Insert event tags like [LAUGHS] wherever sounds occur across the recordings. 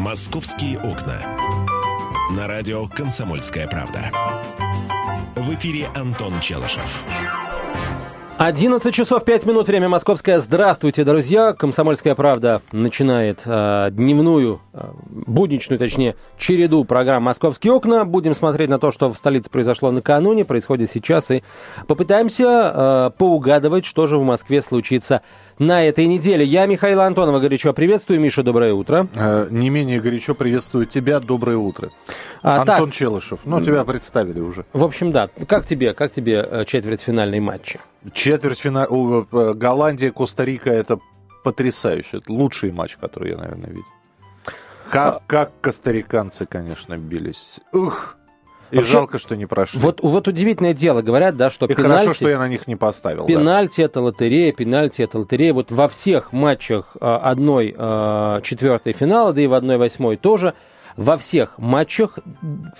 «Московские окна». На радио «Комсомольская правда». В эфире Антон Челышев. 11 часов 5 минут, время московское. Здравствуйте, друзья. Комсомольская правда начинает э, дневную, э, будничную, точнее, череду программ «Московские окна». Будем смотреть на то, что в столице произошло накануне, происходит сейчас, и попытаемся э, поугадывать, что же в Москве случится на этой неделе. Я Михаил Антонова горячо приветствую. Миша, доброе утро. Э, не менее горячо приветствую тебя. Доброе утро. А, Антон так, Челышев. Ну, тебя представили уже. В общем, да. Как тебе, как тебе э, четвертьфинальные матчи? Четвертьфинал... Э, Голландия, Коста-Рика – это потрясающе. Это лучший матч, который я, наверное, видел. Как, а... как костариканцы, конечно, бились. Ух! И Вообще, жалко, что не прошли. Вот, вот удивительное дело, говорят, да, что И пенальти... хорошо, что я на них не поставил. Пенальти да. это лотерея, пенальти это лотерея. Вот во всех матчах а, одной а, четвертой финала, да и в одной восьмой тоже, во всех матчах,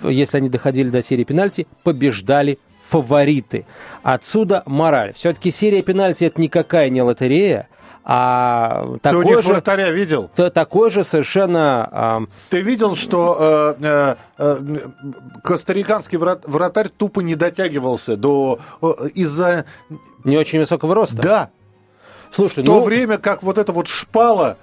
если они доходили до серии пенальти, побеждали фавориты. Отсюда мораль. Все-таки серия пенальти это никакая не лотерея, а такой Ты у них же, вратаря видел? То, такой же совершенно... Э, Ты видел, что э, э, э, костариканский врат, вратарь тупо не дотягивался до... Э, из-за... Не очень высокого роста? Да. Слушай, в то ну... время как вот эта вот шпала...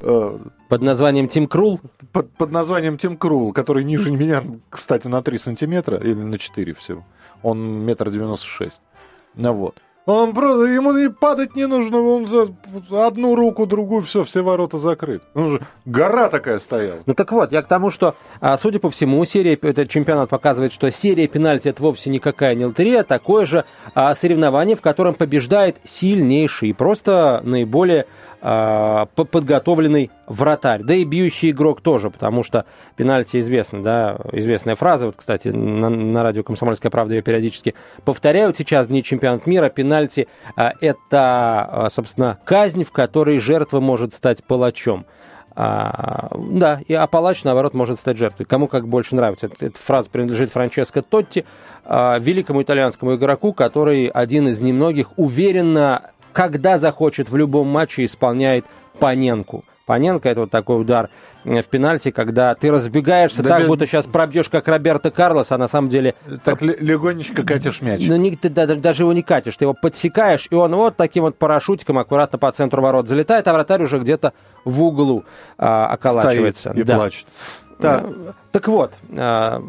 Э, под названием Тим Крул? Под, под названием Тим Крул, который ниже меня, кстати, на 3 сантиметра или на 4 всего. Он метр девяносто шесть. Ну вот. Он просто, ему и падать не нужно, он за одну руку, другую, все, все ворота закрыты. Он же гора такая стояла. Ну так вот, я к тому, что, а, судя по всему, серия, этот чемпионат показывает, что серия пенальти это вовсе никакая не лотерея, а такое же а, соревнование, в котором побеждает сильнейший просто наиболее подготовленный вратарь. Да и бьющий игрок тоже, потому что пенальти известно, да, известная фраза. Вот, кстати, на, на радио «Комсомольская правда» ее периодически повторяют сейчас, дни чемпионат мира. Пенальти а, – это, а, собственно, казнь, в которой жертва может стать палачом. А, да, и а палач, наоборот, может стать жертвой. Кому как больше нравится. Эта, эта фраза принадлежит Франческо Тотти, а, великому итальянскому игроку, который один из немногих уверенно когда захочет в любом матче исполняет Паненку. Паненко это вот такой удар э, в пенальти, когда ты разбегаешься да так, без... будто сейчас пробьешь, как Роберто Карлос, а на самом деле... Так легонечко катишь мяч. Ну, не, ты да, даже его не катишь, ты его подсекаешь, и он вот таким вот парашютиком аккуратно по центру ворот залетает, а вратарь уже где-то в углу а, околачивается. Стоит и да. плачет. Так, так вот, э,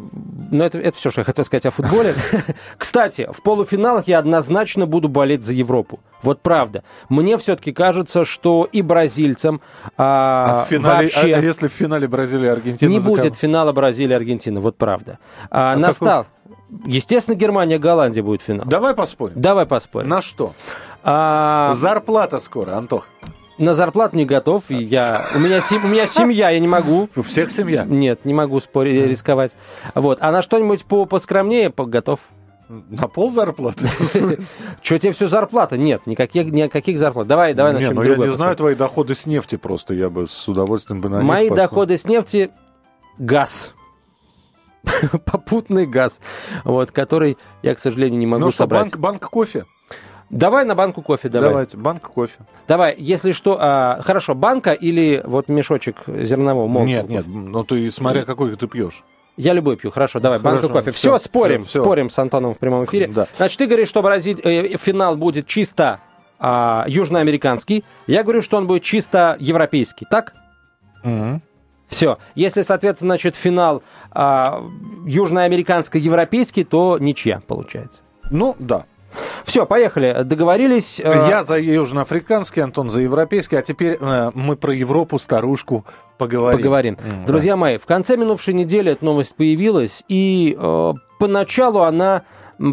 ну это, это все, что я хотел сказать о футболе. [LAUGHS] Кстати, в полуфиналах я однозначно буду болеть за Европу. Вот правда. Мне все-таки кажется, что и бразильцам а, а в финале, вообще... А если в финале Бразилия и Аргентина? Не будет финала Бразилия и Аргентина, вот правда. А, а настал... Какой? Естественно, Германия, Голландия будет финал. Давай поспорим. Давай поспорим. На что? А... Зарплата скоро, Антох. На зарплату не готов. Я, у, меня, у меня семья, я не могу. У всех семья? Нет, не могу спорить, рисковать. Вот. А на что-нибудь по поскромнее готов. На пол зарплаты? [LAUGHS] Что тебе все зарплата? Нет, никаких, никаких зарплат. Давай, давай начнем. Не, ну я не знаю твои доходы с нефти просто. Я бы с удовольствием бы на Мои доходы с нефти – газ. [LAUGHS] Попутный газ, вот, который я, к сожалению, не могу ну, собрать. Банк, банк кофе? Давай на банку кофе давай. Давайте, банк кофе. Давай, если что, а, хорошо, банка или вот мешочек зернового молотого? Нет, нет, ну ты смотря какой ты пьешь. Я любой пью, хорошо, давай, хорошо, банка кофе. Все, все спорим, все. спорим с Антоном в прямом эфире. Да. Значит, ты говоришь, что Бразиль... э, финал будет чисто а, южноамериканский. Я говорю, что он будет чисто европейский, так? Угу. Все. Если, соответственно, значит, финал а, южноамериканско-европейский, то ничья получается. Ну, да. Все, поехали. Договорились. Э, Я за южноафриканский, Антон за европейский, а теперь э, мы про Европу, старушку поговорим. Поговорим. Mm, Друзья да. мои, в конце минувшей недели эта новость появилась, и э, поначалу она,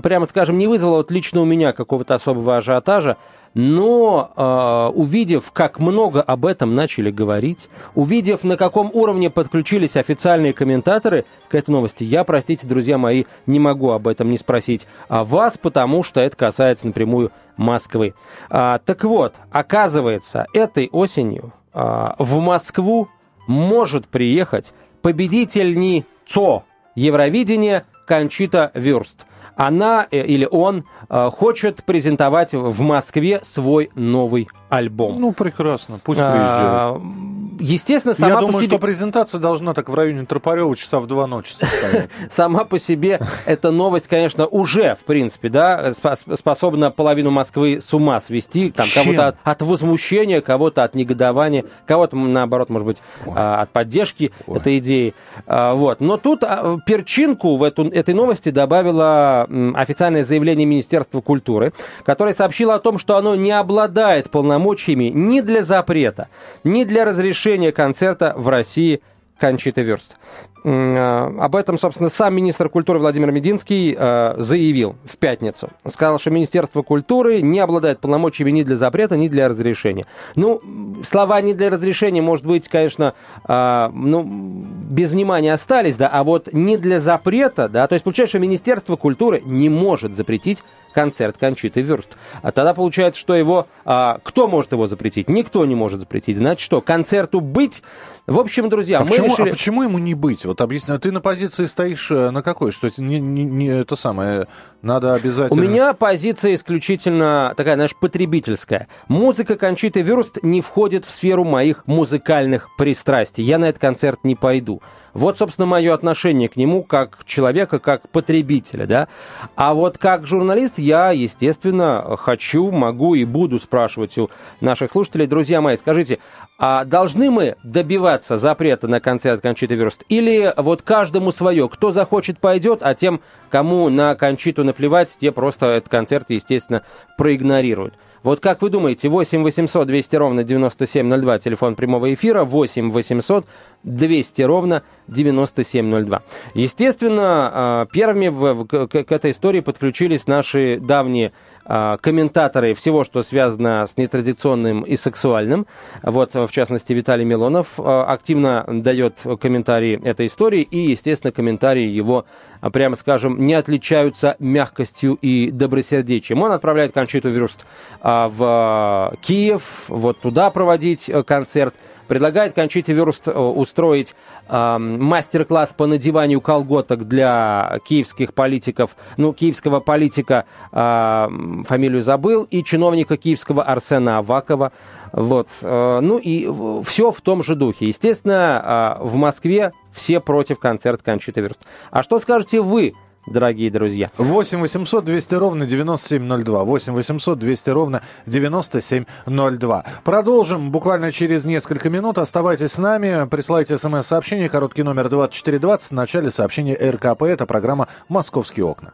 прямо скажем, не вызвала вот лично у меня какого-то особого ажиотажа. Но э, увидев, как много об этом начали говорить, увидев, на каком уровне подключились официальные комментаторы к этой новости, я, простите, друзья мои, не могу об этом не спросить а вас, потому что это касается напрямую Москвы. А, так вот, оказывается, этой осенью а, в Москву может приехать победительница Евровидения Кончита Вюрст – она э, или он э, хочет презентовать в Москве свой новый альбом. Ну, прекрасно, пусть а, приезжает. Естественно, сама Я по думаю, себе... что презентация должна так в районе Тропарева часа в два ночи состоять. [LAUGHS] Сама по себе эта новость, конечно, уже, в принципе, да, способна половину Москвы с ума свести. Там кого-то от, от возмущения, кого-то от негодования, кого-то, наоборот, может быть, а, от поддержки этой идеи. А, Вот. Но тут а, перчинку в эту, этой новости добавило м, официальное заявление Министерства культуры, которое сообщило о том, что оно не обладает полномочиями ни для запрета, ни для разрешения концерта в России Кончиты Верст. А, Об этом, собственно, сам министр культуры Владимир Мединский э, заявил в пятницу. Сказал, что Министерство культуры не обладает полномочиями ни для запрета, ни для разрешения. Ну, слова «не для разрешения», может быть, конечно, а, ну, без внимания остались, да, а вот не для запрета, да, то есть получается, что Министерство культуры не может запретить концерт Кончиты Вюрст. А тогда получается, что его... а, кто может его запретить? Никто не может запретить. Значит, что, концерту быть? В общем, друзья, А мы почему, решили... а почему ему не быть? Вот объясни, ты на позиции стоишь э, на какой? Что это не, не- не это самое, надо У обязательно... меня позиция исключительно такая, знаешь, потребительская. Музыка Кончиты Вюрст не входит в сферу моих музыкальных пристрастий. Я на этот концерт не пойду. Вот, собственно, мое отношение к нему как человека, как потребителя, да. А вот как журналист я, естественно, хочу, могу и буду спрашивать у наших слушателей. Друзья мои, скажите, а должны мы добиваться запрета на концерт Кончиты Вюрст? Или вот каждому свое? Кто захочет, пойдет, а тем, кому на Кончиту наплевать, те просто этот концерт, естественно, проигнорируют. Вот как вы думаете, 8 800 200 ровно 9702, телефон прямого эфира, 8 800 200 ровно 9702. Естественно, а, первыми в- к, к этой истории подключились наши давние комментаторы всего, что связано с нетрадиционным и сексуальным. Вот, в частности, Виталий Милонов а, активно дает комментарии этой истории, и, естественно, комментарии его, а, прямо скажем, не отличаются мягкостью и добросердечием. Он отправляет Кончиту Вюрст а, в а, Киев, вот туда проводить э, концерт. Предлагает Кончите Вюрст э, устроить э, мастер-класс по надеванию колготок для киевских политиков, ну, киевского политика, э, фамилию забыл, и чиновника киевского Арсена Авакова. Вот. э, Ну и все в том же духе. Естественно, э, в Москве все против концерта Кончиты Вюрст. А что скажете вы, дорогие друзья? 8 800 200 ровно 9702. 8 800 200 ровно 9702. Продолжим буквально через несколько минут. Оставайтесь с нами. Присылайте смс-сообщение. Короткий номер 2420. В начале сообщения РКП. Это программа «Московские окна».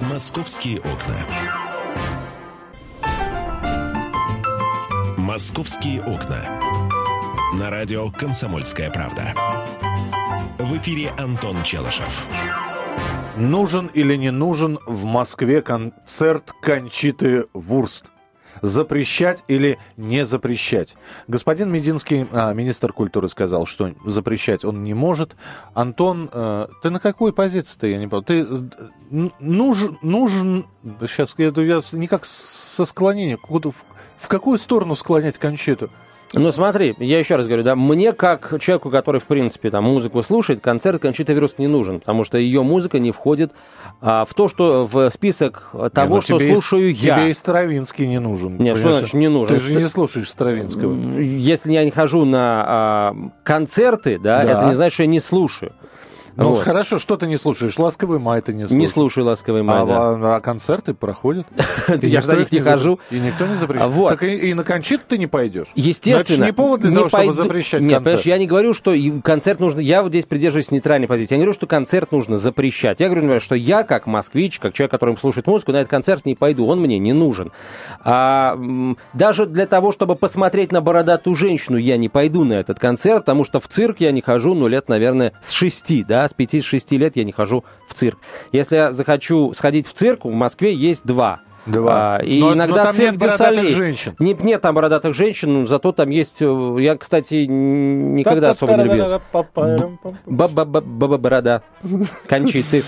«Московские окна». «Московские окна». На радио «Комсомольская правда». В эфире Антон Челышев. Нужен или не нужен в Москве концерт Кончиты Вурст? Запрещать или не запрещать? Господин Мединский, а, министр культуры, сказал, что запрещать он не может. Антон, э, ты на какой позиции-то, я не понял? Ты э, нужен, нужен, сейчас я, я никак со склонением, в, в какую сторону склонять Кончиту? Ну смотри, я еще раз говорю, да, мне как человеку, который, в принципе, там музыку слушает, концерт Кончита Вирус не нужен, потому что ее музыка не входит а, в то, что в список того, Не, ну, что тебе и- слушаю я. Тебе и Стравинский не нужен. Нет, что понимаешь? значит не нужен? Ты же не слушаешь Стравинского. Если я не хожу на а, концерты, да, Да. это не значит, что я не слушаю. Ну Вот. хорошо, что ты не слушаешь? Ласковый май ты не слушаешь. Не слушаю ласковый май, А, да. а- концерты проходят? [LAUGHS] Я же на них их не хожу. И никто не запрещает. А, вот. Так и, и на кончиту ты не пойдешь? Естественно. Но это ж не повод для того, чтобы запрещать Нет, концерт. понимаешь, я не говорю, что концерт нужно... Я вот здесь придерживаюсь нейтральной позиции. Я не говорю, что концерт нужно запрещать. Я говорю, например, что я, как москвич, как человек, который слушает музыку, на этот концерт не пойду. Он мне не нужен. А, даже для того, чтобы посмотреть на бородатую женщину, я не пойду на этот концерт, потому что в цирк я не хожу, ну, лет, наверное, с шести, да, с пяти-шести лет я не хожу в цирк. Если я захочу сходить в цирк, в Москве есть два. Два. А, и Но- но иногда там цирк нет бородатых женщин. Не- нет там бородатых женщин, но зато там есть... э, Я, кстати, никогда особо не любил. Баба-баба-борода. Кончиты.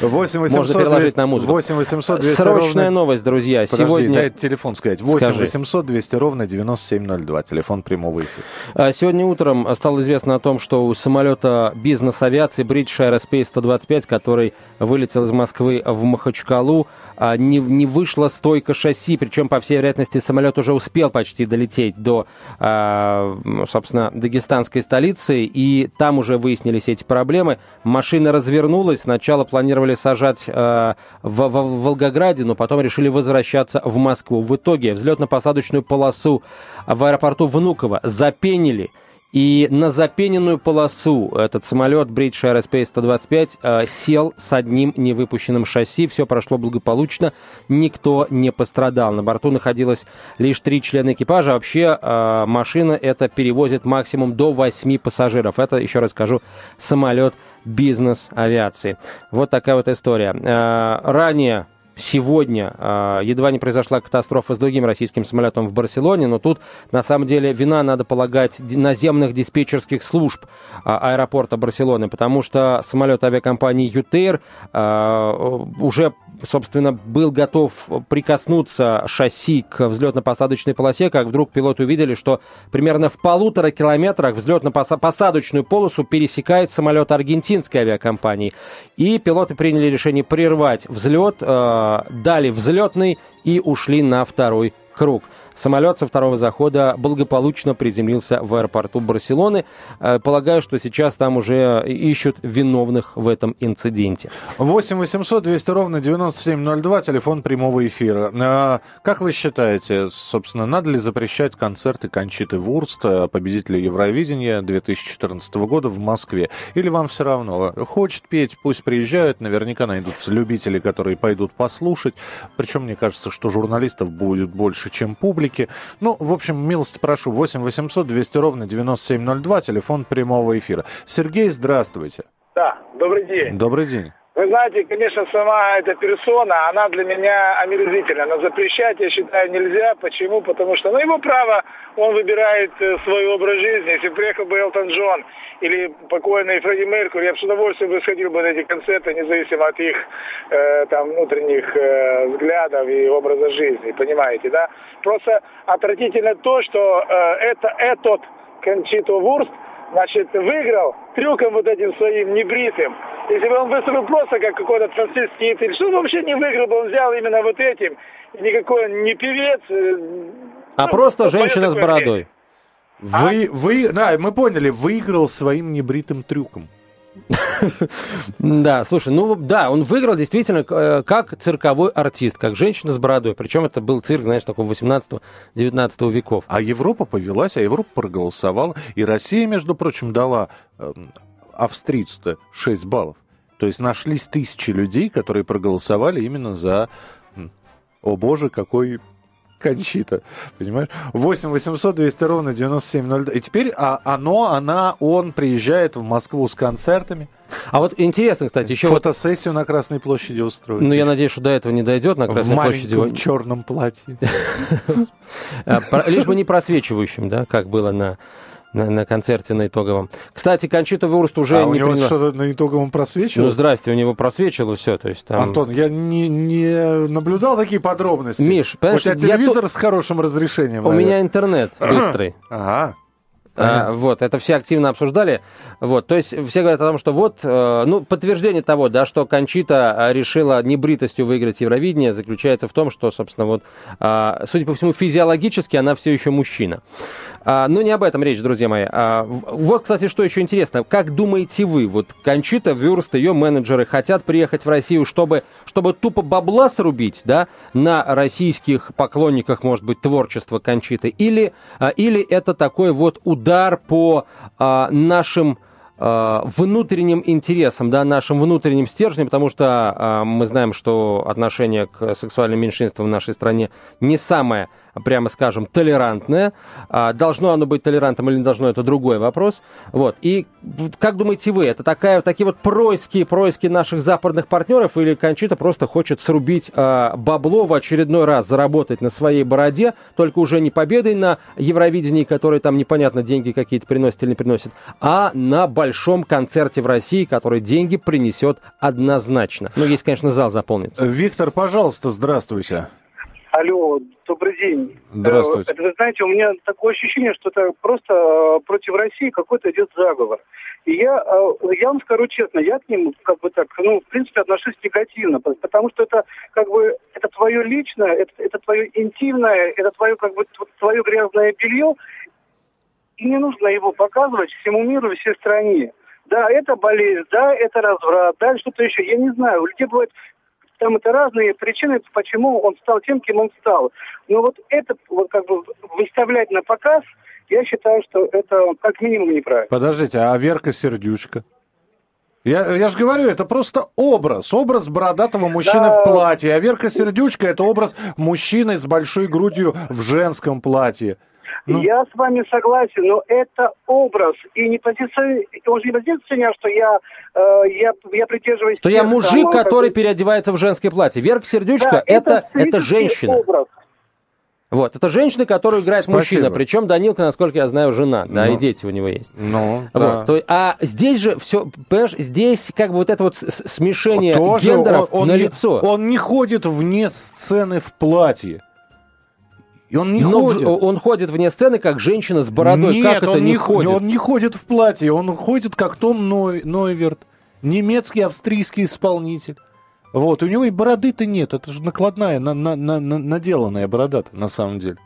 8 Можно 800 переложить 200 на музыку. 8 800 200 Срочная новость, друзья. Подожди, Сегодня... дай телефон сказать. 8 Скажи. 800 200 ровно 9702. Телефон прямого эфира. А, Сегодня утром стало известно о том, что у самолета бизнес-авиации British Aerospace 125, который вылетел из Москвы в Махачкалу, а, не, не, вышла стойка шасси, причем, по всей вероятности, самолет уже успел почти долететь до, э, собственно, дагестанской столицы, и там уже выяснились эти проблемы. Машина развернулась, сначала планировали сажать в, в Волгограде, но потом решили возвращаться в Москву. В итоге взлетно-посадочную полосу в аэропорту Внуково запенили – и на запененную полосу этот самолет British Aerospace 125 э, сел с одним невыпущенным шасси. Все прошло благополучно, никто не пострадал. На борту находилось лишь три члена экипажа. вообще э, машина это перевозит максимум до 8 пассажиров. Это, еще раз скажу, самолет бизнес-авиации. Вот такая вот история. Э, ранее сегодня э, едва не произошла катастрофа с другим российским самолетом в Барселоне, но тут на самом деле вина, надо полагать, наземных диспетчерских служб э, аэропорта Барселоны, потому что самолет авиакомпании «Ютейр» э, уже собственно, был готов прикоснуться шасси к взлетно-посадочной полосе, как вдруг пилоты увидели, что примерно в полутора километрах взлетно-посадочную полосу пересекает самолет аргентинской авиакомпании. И пилоты приняли решение прервать взлет, э, дали взлетный и ушли на второй круг. Самолет со второго захода благополучно приземлился в аэропорту Барселоны. Э, полагаю, что сейчас там уже ищут виновных в этом инциденте. 8 800 200 ровно 9702, телефон прямого эфира. Э, как вы считаете, собственно, надо ли запрещать концерты Кончиты Вурст, э, победителя Евровидения 2014 года в Москве? Или вам все равно? Хочет петь, пусть приезжают, наверняка найдутся любители, которые пойдут послушать. Причем, мне кажется, что журналистов будет больше, чем публика публики. Ну, в общем, милости прошу, 8 800 200 ровно 9702, телефон прямого эфира. Сергей, здравствуйте. Да, добрый день. Добрый день. Вы знаете, конечно, сама эта персона, она для меня омерзительна. Но запрещать, я считаю, нельзя. Почему? Потому что, ну, его право, он выбирает э, свой образ жизни. Если приехал бы Элтон Джон или покойный Фредди Меркури, я бы с удовольствием бы сходил бы на эти концерты, независимо от их э, там внутренних э, взглядов и образа жизни, понимаете, да? Просто отвратительно то, что э, это этот Кончито Вурст, значит, выиграл трюком вот этим своим небритым. Если бы он выступил просто как какой-то трансвестит, или что он вообще не выиграл бы, он взял именно вот этим. Никакой он не певец. Э, а ну, просто женщина с бородой. Вы, а? вы, да, мы поняли, выиграл своим небритым трюком. Да, слушай, ну да, он выиграл действительно э, как цирковой артист, как женщина с бородой. Причем это был цирк, знаешь, такого 18-19 веков. А Европа повелась, а Европа проголосовала. И Россия, между прочим, дала австрийцу 6 баллов. То есть нашлись тысячи людей, которые проголосовали именно за... О боже, какой Кончита, понимаешь? 8 800 200 ровно 9702. И теперь а, оно, она, он приезжает в Москву с концертами. А вот интересно, кстати, еще фотосессию вот... на Красной площади устроить. Ну, я надеюсь, что до этого не дойдет на Красной в площади. [LAUGHS] В черном платье. [LAUGHS] А, лишь бы не просвечивающим, да, как было на на, на концерте на итоговом. Кстати, Кончита Вурст уже а не у него приняла... что-то на итоговом просвечивало? Ну, здрасте, у него просвечило все. То есть, там... Антон, я не, не наблюдал такие подробности. Миш, У тебя телевизор я... с хорошим разрешением. У наверное. меня интернет [CLEARS THROAT] быстрый. Ага. А, вот, это все активно обсуждали. Вот, то есть все говорят о том, что вот, э, ну, подтверждение того, да, что Кончита э, решила небритостью выиграть Евровидение, заключается в том, что, собственно, вот, э, судя по всему, физиологически она все еще мужчина. А, но не об этом речь, друзья мои. А, вот, кстати, что еще интересно. Как думаете вы, вот Кончита, Вюрст, ее менеджеры хотят приехать в Россию, чтобы, чтобы тупо бабла срубить, да, на российских поклонниках, может быть, творчества Кончиты? Или, а, или это такой вот удар по а, нашим а, внутренним интересам, да, нашим внутренним стержнем, потому что э, мы знаем, что отношение к сексуальным меньшинствам в нашей стране не самое прямо скажем, толерантное. А, должно оно быть толерантным или не должно, это другой вопрос. Вот. И как думаете вы, это такая, такие вот происки, происки наших западных партнеров или Кончита просто хочет срубить а, бабло в очередной раз, заработать на своей бороде, только уже не победой на Евровидении, который там непонятно деньги какие-то приносит или не приносит, а на большом концерте в России, который деньги принесет однозначно. Ну, если, конечно, зал заполнится. Виктор, пожалуйста, здравствуйте. Алло, добрый день. Здравствуйте. Это, вы знаете, у меня такое ощущение, что это просто э, против России какой-то идет заговор. И я, э, я вам скажу честно, я к ним как бы так, ну, в принципе, отношусь негативно, потому что это как бы, это твое личное, это, это твое интимное, это твое как бы, твое грязное белье, и не нужно его показывать всему миру и всей стране. Да, это болезнь, да, это разврат, да, что-то еще. Я не знаю, у людей бывает там это разные причины, почему он стал тем, кем он стал. Но вот это вот как бы выставлять на показ, я считаю, что это как минимум неправильно. Подождите, а Верка Сердючка? Я, я же говорю, это просто образ. Образ бородатого мужчины да. в платье. А Верка Сердючка это образ мужчины с большой грудью в женском платье. Ну... Я с вами согласен, но это образ. И не позиция, он же не позиционер, что я, э, я, я придерживаюсь... Что я мужик, самого, который как... переодевается в женское платье. Верка Сердючка да, это, это, это женщина. Образ. Вот, это женщина, которую играет Спасибо. мужчина. Причем Данилка, насколько я знаю, жена, да, ну, и дети у него есть. Ну, вот, да. то, а здесь же все, понимаешь, здесь как бы вот это вот смешение Тоже гендеров он, он на не, лицо. Он не ходит вне сцены в платье. И он не Но ходит. Он ходит вне сцены, как женщина с бородой. Нет, как это он не ходит? Он не ходит в платье, он ходит как Том Ной, Нойверт, немецкий, австрийский исполнитель. Вот, у него и бороды-то нет, это же накладная, на, на, на, наделанная борода на самом деле.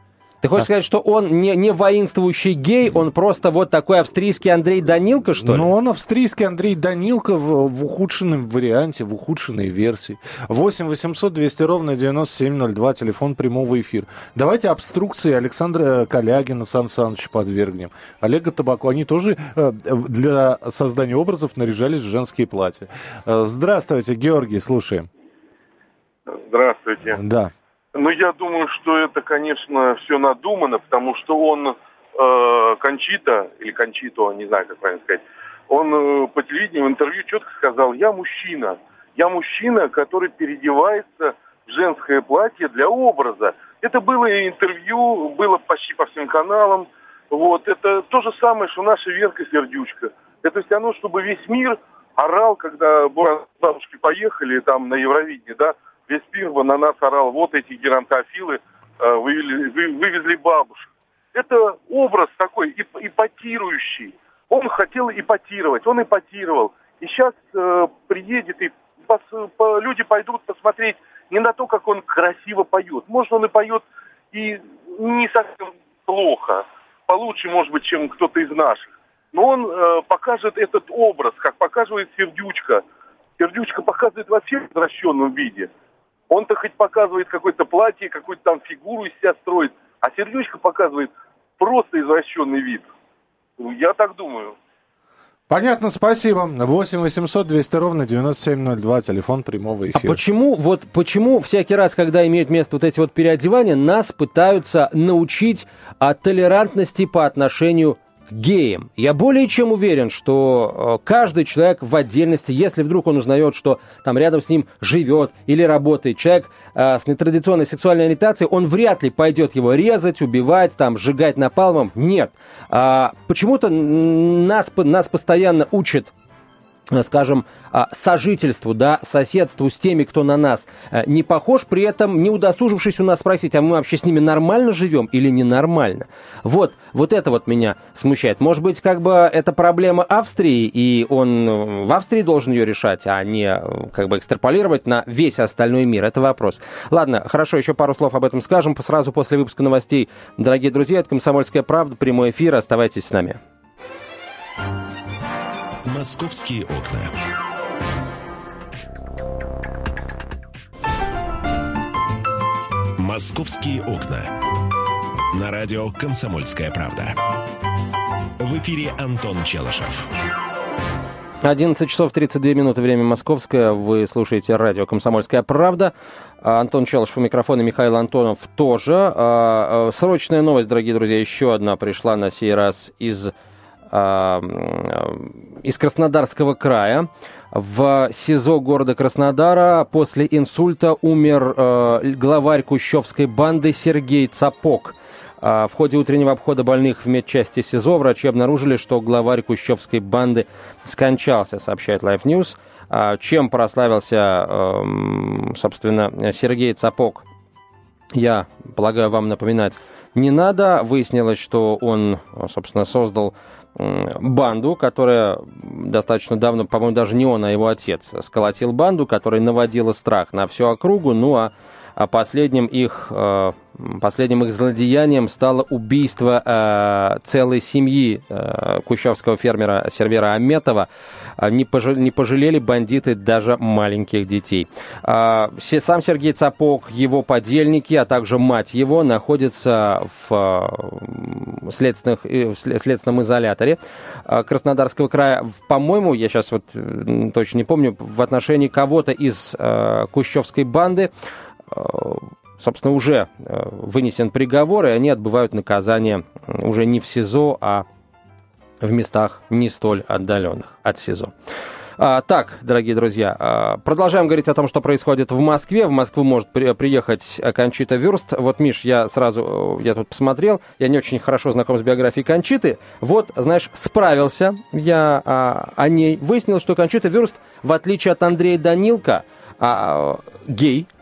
Ты хочешь а. сказать, что он не, не воинствующий гей, он просто вот такой австрийский Андрей Данилко, что ли? Ну, он австрийский Андрей Данилко в, в ухудшенном варианте, в ухудшенной версии. 8 800 200 ровно 9702, телефон прямого эфира. Давайте обструкции Александра Калягина, Сан Саныча подвергнем. Олега Табаку. Они тоже э, для создания образов наряжались в женские платья. Э, здравствуйте, Георгий, слушаем. Здравствуйте. Да. Ну, я думаю, что это, конечно, все надумано, потому что он э, Кончита, или Кончито, не знаю, как правильно сказать, он э, по телевидению в интервью четко сказал, я мужчина. Я мужчина, который переодевается в женское платье для образа. Это было интервью, было почти по всем каналам. Вот, это то же самое, что наша Верка Сердючка. Это все равно, чтобы весь мир орал, когда бабушки поехали там на Евровидение, да, весь мир на нас орал, вот эти геронтофилы э, вывели, вы, вывезли бабушек. Это образ такой ипотирующий. Он хотел ипотировать, он ипотировал. И сейчас э, приедет, и пос, по, люди пойдут посмотреть не на то, как он красиво поет. Может, он и поет и не совсем плохо, получше, может быть, чем кто-то из наших. Но он э, покажет этот образ, как показывает Сердючка. Сердючка показывает вообще в извращенном виде. Он-то хоть показывает какое-то платье, какую-то там фигуру из себя строит, а Сердючка показывает просто извращенный вид. Я так думаю. Понятно, спасибо. 8 800 200 ровно 9702, телефон прямого эфира. А почему, вот почему всякий раз, когда имеют место вот эти вот переодевания, нас пытаются научить о толерантности по отношению к геям. Я более чем уверен, что э, каждый человек в отдельности, если вдруг он узнает, что там рядом с ним живет или работает человек э, с нетрадиционной сексуальной ориентацией, он вряд ли пойдет его резать, убивать, там, сжигать напалмом. Нет. А, почему-то нас, нас постоянно учат скажем, а, сожительству, да, соседству с теми, кто на нас э, не похож, при этом не удосужившись у нас спросить, а мы вообще с ними нормально живем или ненормально. Вот, вот это вот меня смущает. Может быть, как бы это проблема Австрии, и он э, в Австрии должен ее решать, а не как бы экстраполировать на весь остальной мир. Это вопрос. Ладно, хорошо, еще пару слов об этом скажем сразу после выпуска новостей. Дорогие друзья, это «Комсомольская правда», прямой эфир, оставайтесь с нами. «Московские окна». «Московские окна». На радио «Комсомольская правда». В эфире Антон Челышев. 11 часов 32 минуты, время московское. Вы слушаете радио «Комсомольская правда». А, Антон Челышев у микрофона, Михаил Антонов тоже. А, а, срочная новость, дорогие друзья, еще одна пришла на сей раз из из Краснодарского края. В СИЗО города Краснодара после инсульта умер э, главарь кущевской банды Сергей Цапок. А, в ходе утреннего обхода больных в медчасти СИЗО врачи обнаружили, что главарь кущевской банды скончался, сообщает Life News. А, чем прославился, эм, собственно, Сергей Цапок я полагаю, вам напоминать не надо. Выяснилось, что он, собственно, создал банду, которая достаточно давно, по-моему, даже не он, а его отец, сколотил банду, которая наводила страх на всю округу, ну а а последним их, э, последним их злодеянием стало убийство э, целой семьи э, кущевского фермера Сервера Аметова. Не пожалели, не пожалели бандиты даже маленьких детей. Сам Сергей Цапок, его подельники, а также мать его находятся в, следственных, в следственном изоляторе Краснодарского края. По-моему, я сейчас вот точно не помню, в отношении кого-то из кущевской банды собственно, уже э, вынесен приговор, и они отбывают наказание уже не в СИЗО, а в местах не столь отдаленных от СИЗО. А, так, дорогие друзья, а, продолжаем говорить о том, что происходит в Москве. В Москву может при, приехать Кончита Вюрст. Вот, Миш, я сразу, я тут посмотрел, я не очень хорошо знаком с биографией Кончиты. Вот, знаешь, справился я а, о ней. Выяснил, что Кончита Вюрст, в отличие от Андрея Данилка, а, гей, Э,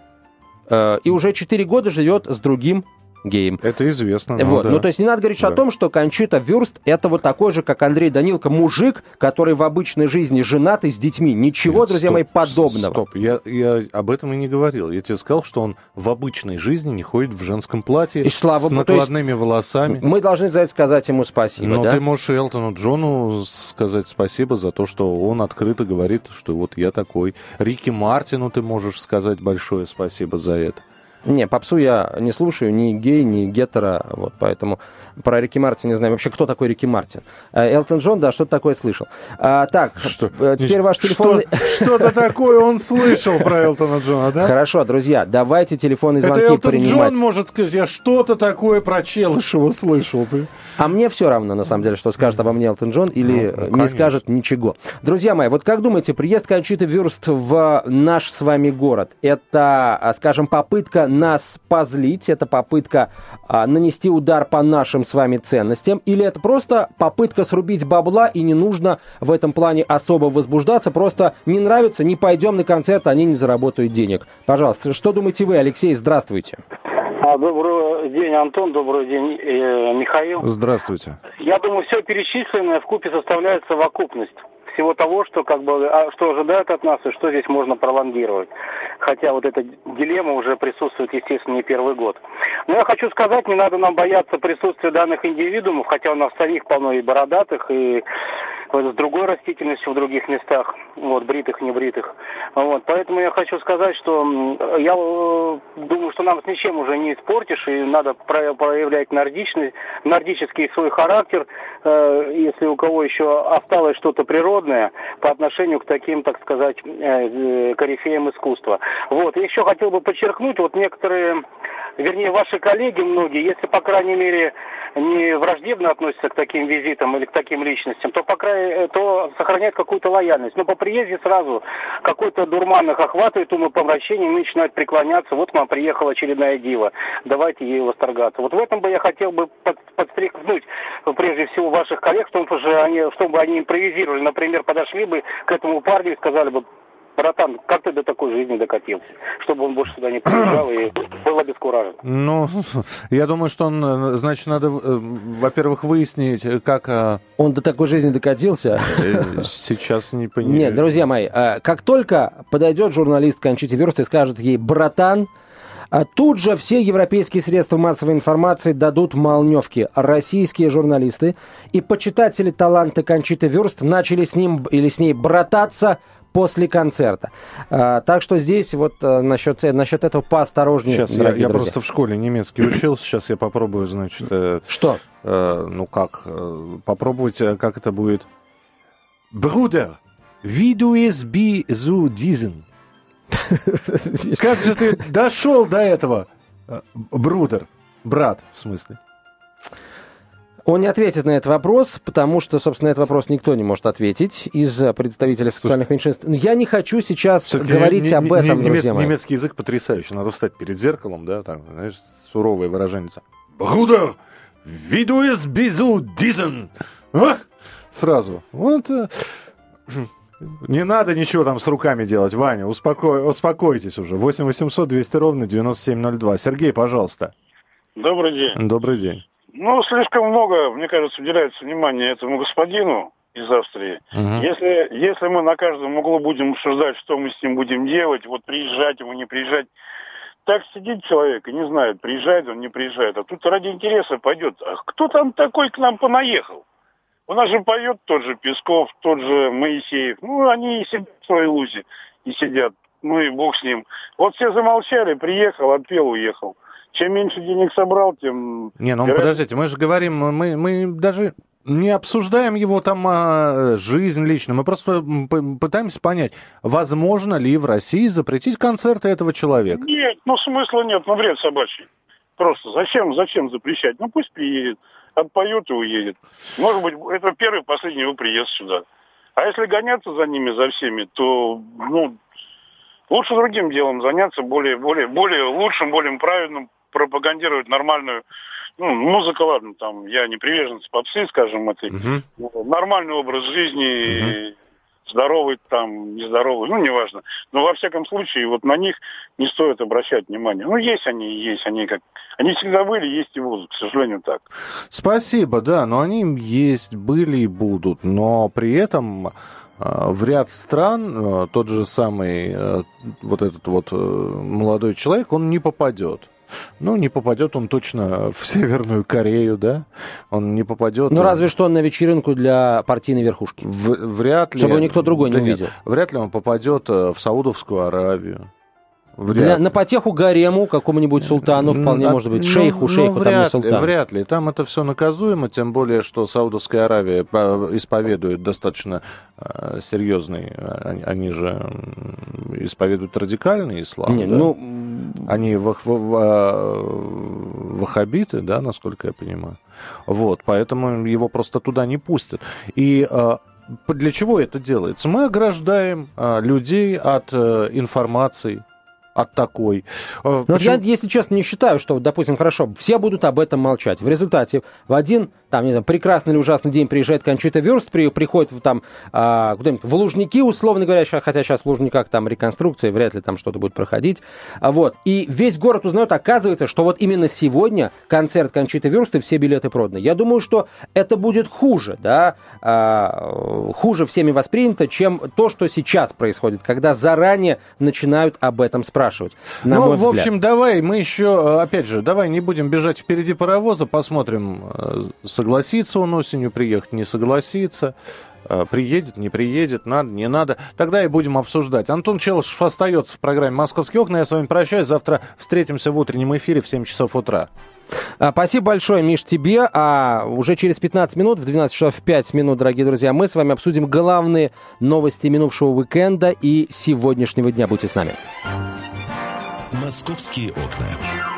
и уже 4 года живет с другим геем. Это известно. Ну, вот. да. Ну, то есть не надо говорить да. о том, что Кончита Вюрст это вот такой же, как Андрей Данилко, мужик, который в обычной жизни женат и с детьми. Ничего, Нет, друзья стоп, мои, подобного. Стоп, я, я об этом и не говорил. Я тебе сказал, что он в обычной жизни не ходит в женском платье и слава с накладными есть, волосами. Мы должны за это сказать ему спасибо, Но да? ты можешь Элтону Джону сказать спасибо за то, что он открыто говорит, что вот я такой. Рики Мартину ты можешь сказать большое спасибо за это. Не, попсу я не слушаю, ни гей, ни гетера, вот, поэтому про Рики Мартин не знаю вообще, кто такой Рики Мартин. А, Элтон Джон, да, что-то такое слышал. А, так, что? Э, теперь ваш телефон... Что-то такое он слышал про Элтона Джона, да? Хорошо, друзья, давайте телефонные звонки Это Элтон принимать. Джон может сказать, я что-то такое про Челышева слышал. А мне все равно, на самом деле, что скажет обо мне Элтон Джон или ну, ну, не скажет ничего. Друзья мои, вот как думаете, приезд Кончиты Вюрст в наш с вами город, это, а, скажем, попытка нас позлить, это попытка а, нанести удар по нашим с вами ценностям, или это просто попытка срубить бабла, и не нужно в этом плане особо возбуждаться, просто не нравится, не пойдем на концерт, они не заработают денег. Пожалуйста, что думаете вы, Алексей, здравствуйте. А, добрый день, Антон, добрый день, э, Михаил. Здравствуйте. Я думаю, все перечисленное в купе составляет совокупность всего того, что как бы а, что ожидают от нас и что здесь можно пролонгировать. Хотя вот эта дилемма уже присутствует, естественно, не первый год. Но я хочу сказать, не надо нам бояться присутствия данных индивидуумов, хотя у нас самих полно и бородатых, и с другой растительностью в других местах, вот, бритых, не бритых. Вот, поэтому я хочу сказать, что я э, думаю, что нам с ничем уже не испортишь, и надо проявлять нордичный, нордический свой характер, э, если у кого еще осталось что-то природное по отношению к таким, так сказать, э, корифеям искусства. Вот, еще хотел бы подчеркнуть, вот некоторые, вернее, ваши коллеги многие, если, по крайней мере, не враждебно относятся к таким визитам или к таким личностям, то, по крайней, то сохраняют какую-то лояльность. Но по приезде сразу какой-то дурман их охватывает, умопомрачение, и начинают преклоняться. Вот к вам приехала очередная дива, давайте ей восторгаться. Вот в этом бы я хотел бы под, подстрекнуть прежде всего ваших коллег, чтобы, они, чтобы они импровизировали. Например, подошли бы к этому парню и сказали бы, братан, как ты до такой жизни докатился, чтобы он больше сюда не приезжал и был обескуражен? Ну, [LAUGHS] я думаю, что он, э, значит, надо, э, во-первых, выяснить, как... А, он до такой жизни докатился? Э, сейчас не [LAUGHS] понимаю. Нет, друзья мои, как только подойдет журналист Кончите Верст и скажет ей, братан, а тут же все европейские средства массовой информации дадут молневки. Российские журналисты и почитатели таланта Кончиты Вурст начали с ним или с ней брататься – после концерта. А, так что здесь вот а, насчет, насчет этого поосторожнее, Сейчас я, я просто в школе немецкий учил, сейчас я попробую, значит... Э, Что? Э, ну как, э, попробовать, э, как это будет. Bruder, es bi zu diesen? [LAUGHS] Как же ты дошел до этого, э, Bruder? Брат, в смысле. Он не ответит на этот вопрос, потому что, собственно, на этот вопрос никто не может ответить из представителей сексуальных меньшинств. Я не хочу сейчас говорить не, об этом, не, друзья мои. Немецкий язык потрясающий. Надо встать перед зеркалом, да, там, знаешь, суровое выражение. Брудер, виду из бизу дизен. Сразу. Вот. Э, [CLEARS THROAT] Не надо ничего там с руками делать, Ваня, успоко... успокойтесь уже. 8 800 200 ровно 9702. Сергей, пожалуйста. Добрый день. Добрый день. Ну, слишком много, мне кажется, уделяется внимания этому господину из Австрии. Мгм. Если, если мы на каждом углу будем обсуждать, что мы с ним будем делать, вот приезжать ему, не приезжать, так сидит человек и не знает, приезжает он, не приезжает. А тут ради интереса пойдет. А кто там такой к нам понаехал? У нас же поет тот же Песков, тот же Моисеев. Ну, они и сидят в своей лузе и сидят. Ну и бог с ним. Вот все замолчали, приехал, отпел, уехал. Чем меньше денег собрал, тем... Не, ну подождите, мы же говорим, мы, мы даже не обсуждаем его там а, жизнь лично, мы просто пытаемся понять, возможно ли в России запретить концерты этого человека. Нет, ну смысла нет, ну вред собачий. Просто зачем, зачем запрещать? Ну пусть приедет, отпоет и уедет. Может быть, это первый, последний его приезд сюда. А если гоняться за ними, за всеми, то, ну, лучше другим делом заняться, более, более, более лучшим, более правильным, пропагандировать нормальную, ну, музыка, ладно, там, я не приверженец попсы, скажем, этой, Мгм. нормальный образ жизни, здоровый там, нездоровый, ну, неважно. Но во всяком случае, вот на них не стоит обращать внимание. Ну, есть они, есть они как... Они всегда были, есть и будут, к сожалению, так. Спасибо, да, но они есть, были и будут, но при этом э, в ряд стран э, тот же самый э, вот этот вот молодой человек, он не попадет. Ну, не попадет он точно в Северную Корею, да? Он не попадет... Ну, э, разве что на вечеринку для партийной верхушки. В- вряд ли... Чтобы никто другой не Да нет, увидел. вряд ли он попадет э, в Саудовскую Аравию. Для, Вряд на потеху гарему какому-нибудь султану вполне М, может быть. ну, Шейху, ну, шейху, там не вряд, ли, султан. вряд ли. Там это все наказуемо, тем более, что Саудовская Аравия по- исповедует достаточно э, серьезный, э, они, же исповедуют радикальный ислам. Не, да? ну, Они вах- ва- ва- ваххабиты, да, насколько я понимаю. Вот, поэтому его просто туда не пустят. И э, для чего это делается? Мы ограждаем э, людей от э, информации, от такой. Э, Ну, вот я, почему- если честно, не считаю, что, допустим, хорошо, все будут об этом молчать. В результате в один, там, не знаю, прекрасный или ужасный день приезжает Кончита Вюрст, при, приходит в, там, а, куда-нибудь в Лужники, условно говоря, хотя сейчас в Лужниках там реконструкция, вряд ли там что-то будет проходить. А, вот. И весь город узнает, оказывается, что вот именно сегодня концерт Кончиты Вюрст и все билеты проданы. Я думаю, что это будет хуже, да, а, хуже всеми воспринято, чем то, что сейчас происходит, когда заранее начинают об этом спрашивать. На ну, в общем, давай мы еще, э, опять же, давай не будем бежать впереди паровоза, посмотрим, э, согласится он осенью приехать, не согласится, э, приедет, не приедет, надо, не надо. Тогда и будем обсуждать. Антон Челышев остается в программе «Московские окна». Я с вами прощаюсь. Завтра встретимся в утреннем эфире в 7 часов утра. А, Спасибо большое, Миш, тебе. А уже через 15 минут, в 12 часов 5 минут, дорогие друзья, мы с вами обсудим главные новости минувшего уикенда и сегодняшнего дня. Будьте с нами. «Московские окна».